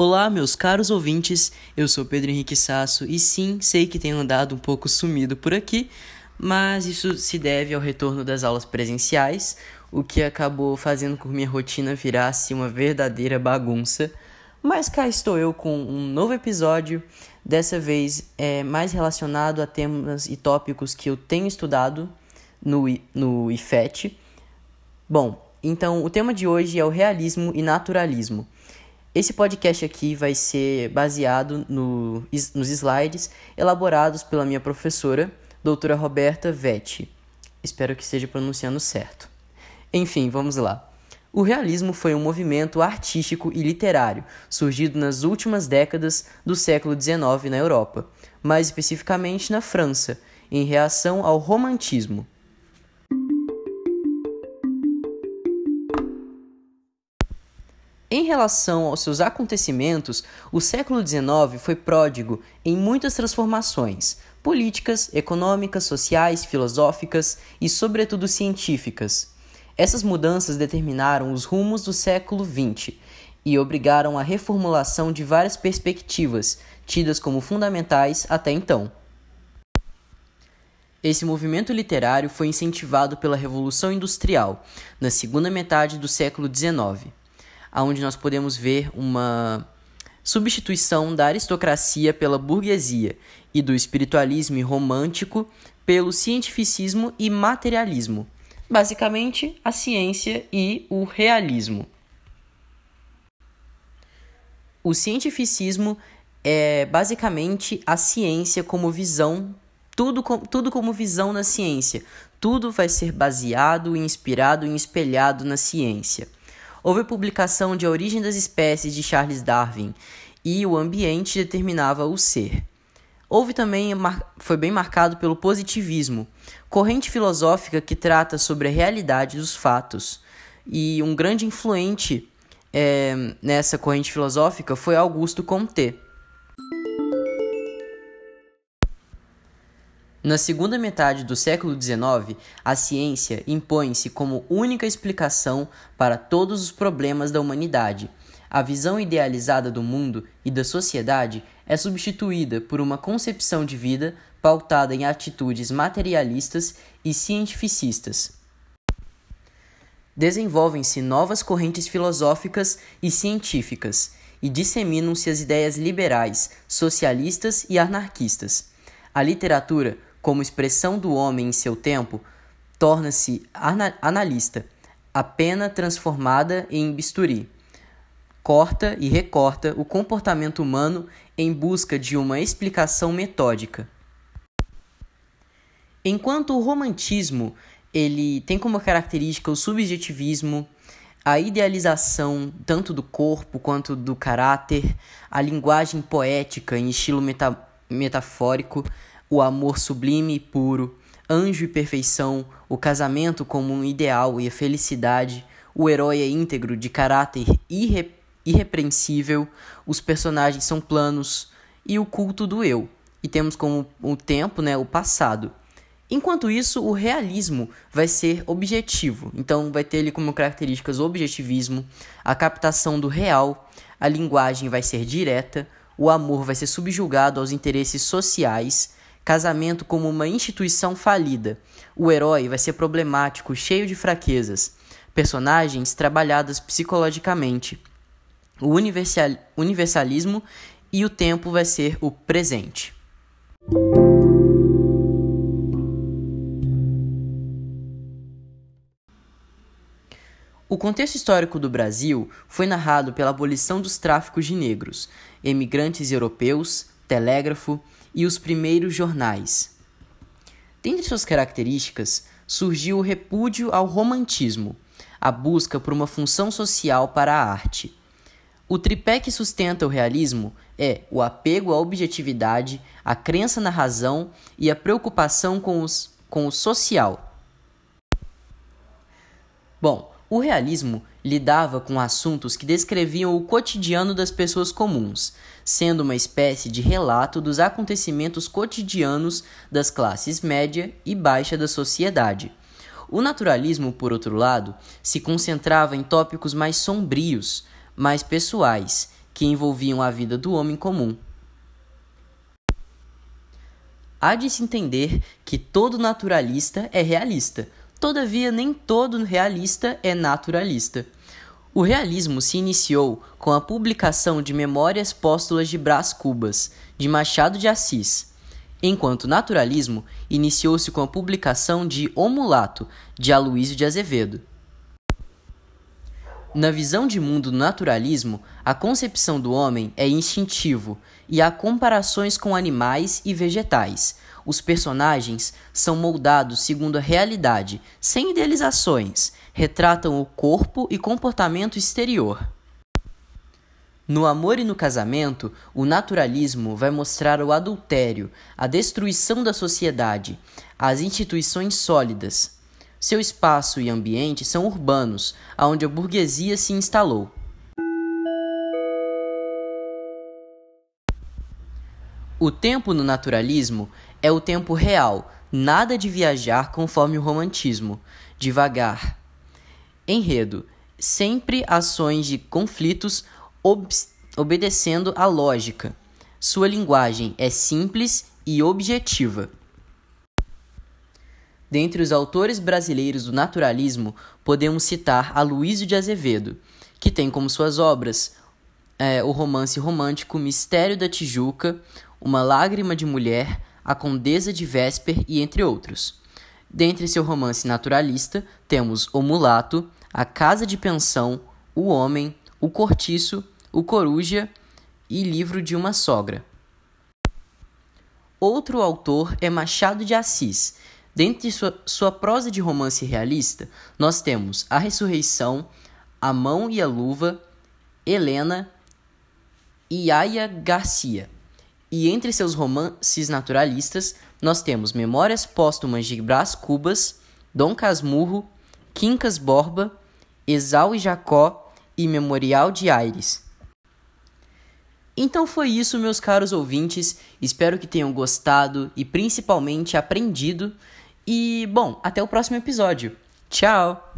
Olá, meus caros ouvintes, eu sou Pedro Henrique Sasso e sim, sei que tenho andado um pouco sumido por aqui, mas isso se deve ao retorno das aulas presenciais, o que acabou fazendo com que minha rotina virasse uma verdadeira bagunça. Mas cá estou eu com um novo episódio, dessa vez é mais relacionado a temas e tópicos que eu tenho estudado no, no IFET. Bom, então o tema de hoje é o realismo e naturalismo. Esse podcast aqui vai ser baseado no, nos slides elaborados pela minha professora, doutora Roberta Vetti. Espero que esteja pronunciando certo. Enfim, vamos lá. O realismo foi um movimento artístico e literário surgido nas últimas décadas do século XIX na Europa, mais especificamente na França, em reação ao romantismo. Em relação aos seus acontecimentos, o século XIX foi pródigo em muitas transformações políticas, econômicas, sociais, filosóficas e, sobretudo, científicas. Essas mudanças determinaram os rumos do século XX e obrigaram a reformulação de várias perspectivas, tidas como fundamentais até então. Esse movimento literário foi incentivado pela Revolução Industrial, na segunda metade do século XIX onde nós podemos ver uma substituição da aristocracia pela burguesia e do espiritualismo romântico pelo cientificismo e materialismo. Basicamente, a ciência e o realismo. O cientificismo é basicamente a ciência como visão, tudo, com, tudo como visão na ciência. Tudo vai ser baseado, inspirado e espelhado na ciência. Houve publicação de A Origem das Espécies de Charles Darwin e o ambiente determinava o ser. Houve também, foi bem marcado pelo positivismo, corrente filosófica que trata sobre a realidade dos fatos. E um grande influente é, nessa corrente filosófica foi Augusto Comte. Na segunda metade do século XIX, a ciência impõe-se como única explicação para todos os problemas da humanidade. A visão idealizada do mundo e da sociedade é substituída por uma concepção de vida pautada em atitudes materialistas e cientificistas. Desenvolvem-se novas correntes filosóficas e científicas e disseminam-se as ideias liberais, socialistas e anarquistas. A literatura como expressão do homem em seu tempo, torna-se analista, a pena transformada em bisturi. Corta e recorta o comportamento humano em busca de uma explicação metódica. Enquanto o romantismo ele tem como característica o subjetivismo, a idealização tanto do corpo quanto do caráter, a linguagem poética em estilo meta metafórico, o amor sublime e puro, anjo e perfeição, o casamento como um ideal e a felicidade, o herói é íntegro, de caráter irre irrepreensível, os personagens são planos e o culto do eu. E temos como o tempo, né, o passado. Enquanto isso, o realismo vai ser objetivo. Então, vai ter ele como características o objetivismo, a captação do real, a linguagem vai ser direta, o amor vai ser subjugado aos interesses sociais Casamento como uma instituição falida. O herói vai ser problemático, cheio de fraquezas. Personagens trabalhadas psicologicamente. O universal, universalismo e o tempo vai ser o presente. O contexto histórico do Brasil foi narrado pela abolição dos tráficos de negros, emigrantes europeus, telégrafo, e os primeiros jornais. Dentre suas características, surgiu o repúdio ao romantismo, a busca por uma função social para a arte. O tripé que sustenta o realismo é o apego à objetividade, a crença na razão e a preocupação com, os, com o social. Bom, o realismo lidava com assuntos que descreviam o cotidiano das pessoas comuns, sendo uma espécie de relato dos acontecimentos cotidianos das classes média e baixa da sociedade. O naturalismo, por outro lado, se concentrava em tópicos mais sombrios, mais pessoais, que envolviam a vida do homem comum. Há de se entender que todo naturalista é realista, todavia, nem todo realista é naturalista. O realismo se iniciou com a publicação de Memórias Póstulas de Brás Cubas, de Machado de Assis, enquanto o naturalismo iniciou-se com a publicação de O Mulato, de Aloísio de Azevedo. Na visão de mundo do naturalismo, a concepção do homem é instintivo e há comparações com animais e vegetais. Os personagens são moldados segundo a realidade, sem idealizações, retratam o corpo e comportamento exterior. No amor e no casamento, o naturalismo vai mostrar o adultério, a destruição da sociedade, as instituições sólidas, seu espaço e ambiente são urbanos, aonde a burguesia se instalou. O tempo no naturalismo é o tempo real, nada de viajar conforme o romantismo, devagar. Enredo: sempre ações de conflitos ob obedecendo à lógica. Sua linguagem é simples e objetiva. Dentre os autores brasileiros do naturalismo, podemos citar Aloysio de Azevedo, que tem como suas obras é, o romance romântico Mistério da Tijuca, Uma Lágrima de Mulher, A Condesa de Vesper e entre outros. Dentre seu romance naturalista, temos O Mulato, A Casa de Pensão, O Homem, O Cortiço, O Coruja e Livro de uma Sogra. Outro autor é Machado de Assis, Dentre sua, sua prosa de romance realista, nós temos A Ressurreição, A Mão e a Luva, Helena e Aya Garcia. E entre seus romances naturalistas, nós temos Memórias Póstumas de Brás Cubas, Dom Casmurro, Quincas Borba, Esau e Jacó e Memorial de Aires. Então foi isso, meus caros ouvintes. Espero que tenham gostado e principalmente aprendido e, bom, até o próximo episódio. Tchau!